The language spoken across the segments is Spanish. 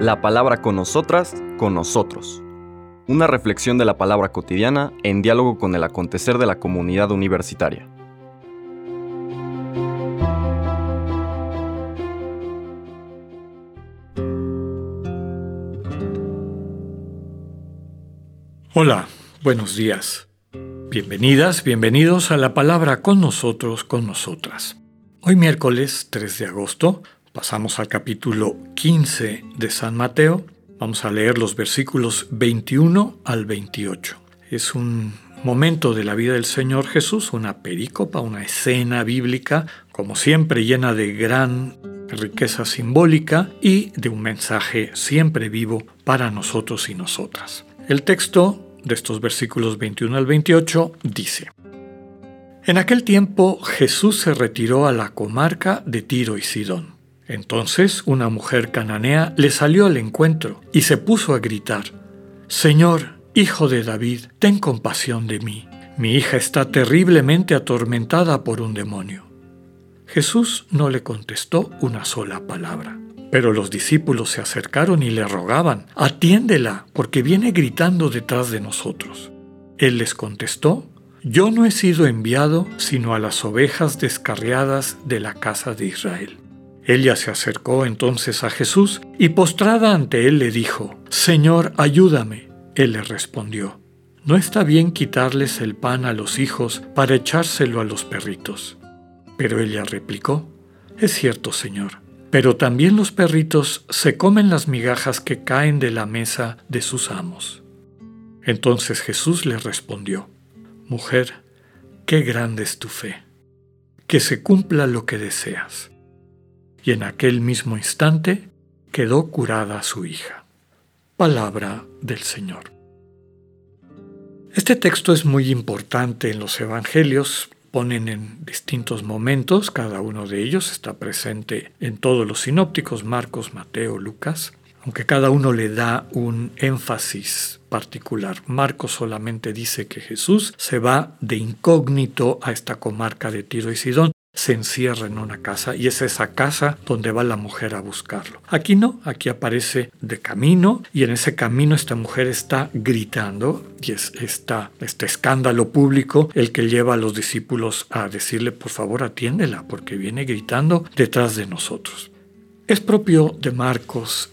La palabra con nosotras, con nosotros. Una reflexión de la palabra cotidiana en diálogo con el acontecer de la comunidad universitaria. Hola, buenos días. Bienvenidas, bienvenidos a la palabra con nosotros, con nosotras. Hoy miércoles 3 de agosto pasamos al capítulo 15 de San Mateo. Vamos a leer los versículos 21 al 28. Es un momento de la vida del Señor Jesús, una perícopa, una escena bíblica, como siempre llena de gran riqueza simbólica y de un mensaje siempre vivo para nosotros y nosotras. El texto de estos versículos 21 al 28 dice, En aquel tiempo Jesús se retiró a la comarca de Tiro y Sidón. Entonces una mujer cananea le salió al encuentro y se puso a gritar, Señor, hijo de David, ten compasión de mí. Mi hija está terriblemente atormentada por un demonio. Jesús no le contestó una sola palabra. Pero los discípulos se acercaron y le rogaban, atiéndela, porque viene gritando detrás de nosotros. Él les contestó, yo no he sido enviado sino a las ovejas descarriadas de la casa de Israel. Ella se acercó entonces a Jesús y postrada ante él le dijo, Señor, ayúdame. Él le respondió, No está bien quitarles el pan a los hijos para echárselo a los perritos. Pero ella replicó, Es cierto, Señor pero también los perritos se comen las migajas que caen de la mesa de sus amos. Entonces Jesús le respondió, Mujer, qué grande es tu fe, que se cumpla lo que deseas. Y en aquel mismo instante quedó curada su hija. Palabra del Señor. Este texto es muy importante en los Evangelios ponen en distintos momentos, cada uno de ellos está presente en todos los sinópticos, Marcos, Mateo, Lucas, aunque cada uno le da un énfasis particular. Marcos solamente dice que Jesús se va de incógnito a esta comarca de Tiro y Sidón se encierra en una casa y es esa casa donde va la mujer a buscarlo. Aquí no, aquí aparece de camino y en ese camino esta mujer está gritando y es esta, este escándalo público el que lleva a los discípulos a decirle por favor atiéndela porque viene gritando detrás de nosotros. Es propio de Marcos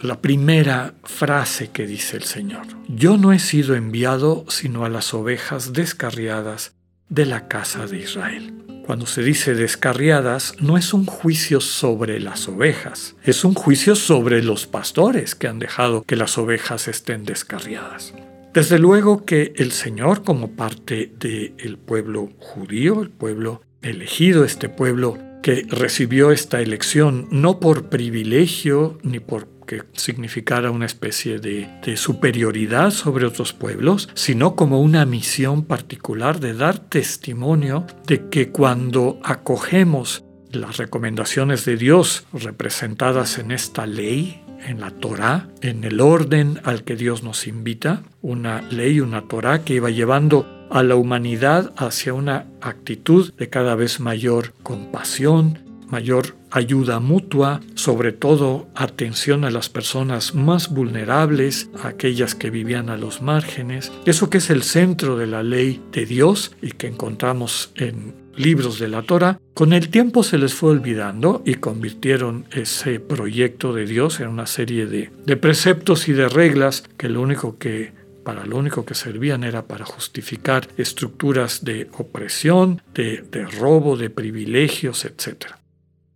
la primera frase que dice el Señor. Yo no he sido enviado sino a las ovejas descarriadas de la casa de Israel. Cuando se dice descarriadas, no es un juicio sobre las ovejas, es un juicio sobre los pastores que han dejado que las ovejas estén descarriadas. Desde luego que el Señor, como parte del pueblo judío, el pueblo elegido, este pueblo que recibió esta elección no por privilegio ni por que significara una especie de, superioridad sobre otros pueblos, sino como una misión particular de dar testimonio de que cuando acogemos las recomendaciones de Dios representadas en esta ley, en la Torá, en el orden al que Dios nos invita, una ley, una Torá que iba llevando a la humanidad hacia una actitud de cada vez mayor compasión, mayor ayuda mutua, sobre todo atención a las personas más vulnerables, a aquellas que vivían a los márgenes, eso que es el centro de la ley de Dios y que encontramos en libros de la Torah, con el tiempo se les fue olvidando y convirtieron ese proyecto de Dios en una serie de, de preceptos y de reglas que lo único que para lo único que servían era para justificar estructuras de opresión, de, robo, de privilegios, etc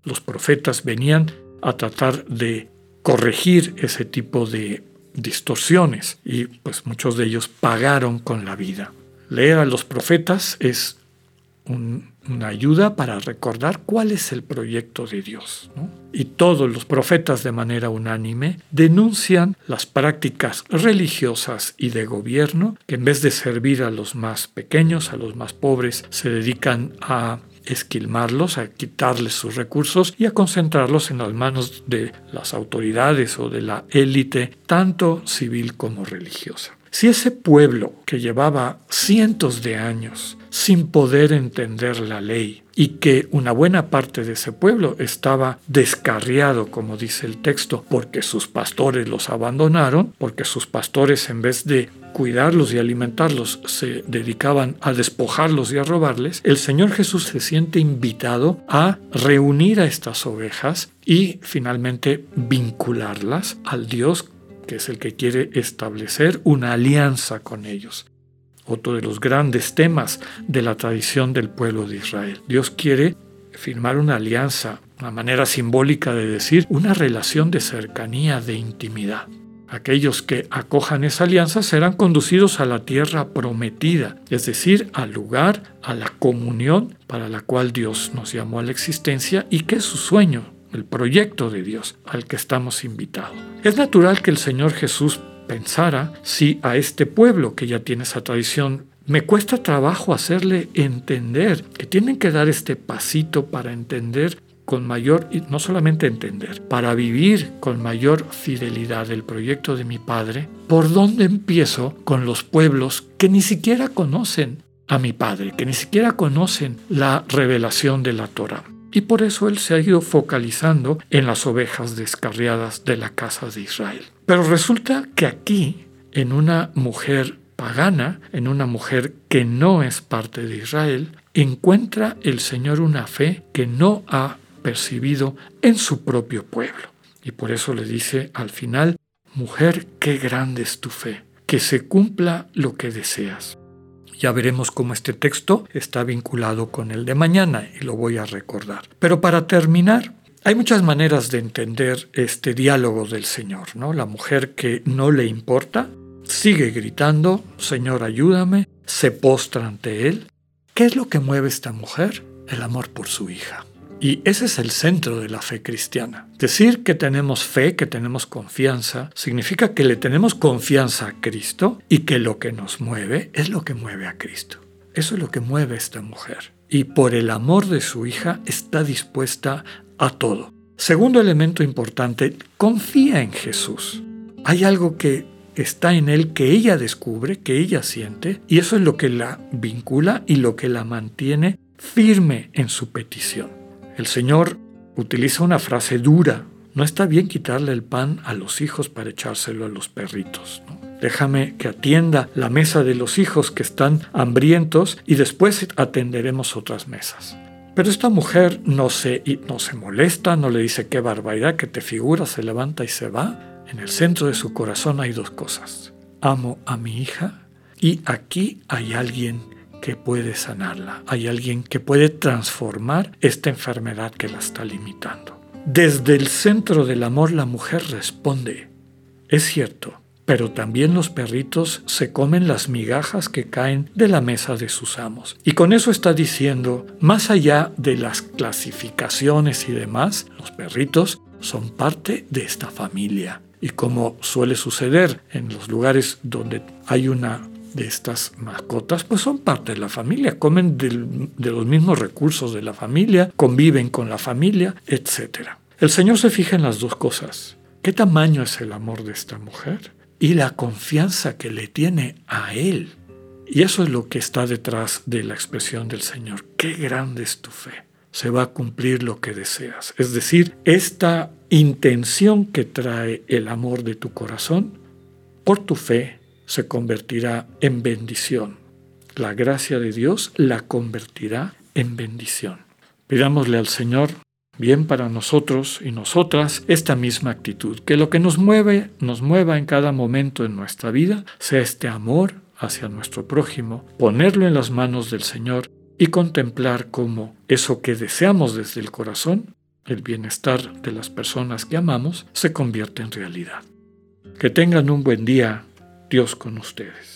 los profetas venían a tratar de corregir ese tipo de distorsiones y pues muchos de ellos pagaron con la vida. Leer a los profetas es una ayuda para recordar cuál es el proyecto de Dios. Y todos los profetas de manera unánime denuncian las prácticas religiosas y de gobierno que en vez de servir a los más pequeños, a los más pobres, se dedican a esquilmarlos, a quitarles sus recursos y a concentrarlos en las manos de las autoridades o de la élite, tanto civil como religiosa. Si ese pueblo que llevaba cientos de años sin poder entender la ley y que una buena parte de ese pueblo estaba descarriado, como dice el texto, porque sus pastores los abandonaron, porque sus pastores en vez de cuidarlos y alimentarlos se dedicaban a despojarlos y a robarles, el Señor Jesús se siente invitado a reunir a estas ovejas y finalmente vincularlas al Dios que es el que quiere establecer una alianza con ellos. Otro de los grandes temas de la tradición del pueblo de Israel. Dios quiere firmar una alianza, una manera simbólica de decir una relación de cercanía, de intimidad. Aquellos que acojan esa alianza serán conducidos a la tierra prometida, es decir, al lugar, a la comunión para la cual Dios nos llamó a la existencia y que es su sueño, el proyecto de Dios al que estamos invitados. Es natural que el Señor Jesús pensara si a este pueblo que ya tiene esa tradición me cuesta trabajo hacerle entender que tienen que dar este pasito para entender con mayor, no solamente entender, para vivir con mayor fidelidad el proyecto de mi Padre, ¿por dónde empiezo con los pueblos que ni siquiera conocen a mi Padre, que ni siquiera conocen la revelación de la Torah? y por eso él se ha ido focalizando en las ovejas descarriadas de la casa de Israel. Pero resulta que aquí, en una mujer pagana, en una mujer que no es parte de Israel, encuentra el Señor una fe que no ha percibido en su propio pueblo. Y por eso le dice al final, mujer, qué grande es tu fe, que se cumpla lo que deseas. Ya veremos cómo este texto está vinculado con el de mañana y lo voy a recordar. Pero para terminar, hay muchas maneras de entender este diálogo del Señor, ¿no? La mujer que no le importa sigue gritando, Señor, ayúdame, se postra ante él. ¿Qué es lo que mueve esta mujer? El amor por su hija. Y ese es el centro de la fe cristiana. Decir que tenemos fe, que tenemos confianza, significa que le tenemos confianza a Cristo y que lo que nos mueve es lo que mueve a Cristo. Eso es lo que mueve a esta mujer. Y por el amor de su hija está dispuesta a todo. Segundo elemento importante, confía en Jesús. Hay algo que está en él que ella descubre, que ella siente, y eso es lo que la vincula y lo que la mantiene firme en su petición. El Señor utiliza una frase dura. No está bien quitarle el pan a los hijos para echárselo a los perritos. Déjame que atienda la mesa de los hijos que están hambrientos y después atenderemos otras mesas. Pero esta mujer no se, no se molesta, no le dice qué barbaridad que te figura, se levanta y se va. En el centro de su corazón hay dos cosas. Amo a mi hija y aquí hay alguien que puede sanarla, hay alguien que puede transformar esta enfermedad que la está limitando. Desde el centro del amor la mujer responde, es cierto, pero también los perritos se comen las migajas que caen de la mesa de sus amos. Y con eso está diciendo, más allá de las clasificaciones y demás, los perritos son parte de esta familia. Y como suele suceder en los lugares donde hay una de estas mascotas, pues son parte de la familia, comen de los mismos recursos de la familia, conviven con la familia, etc. El Señor se fija en las dos cosas. ¿Qué tamaño es el amor de esta mujer? Y la confianza que le tiene a Él. Y eso es lo que está detrás de la expresión del Señor. Qué grande es tu fe. Se va a cumplir lo que deseas. Es decir, esta intención que trae el amor de tu corazón, por tu fe, se convertirá en bendición. La gracia de Dios la convertirá en bendición. Pidámosle al Señor bien para nosotros y nosotras esta misma actitud, que lo que nos mueve, nos mueva en cada momento en nuestra vida, sea este amor hacia nuestro prójimo, ponerlo en las manos del Señor y contemplar cómo eso que deseamos desde el corazón, el bienestar de las personas que amamos, se convierte en realidad. Que tengan un buen día Dios con ustedes.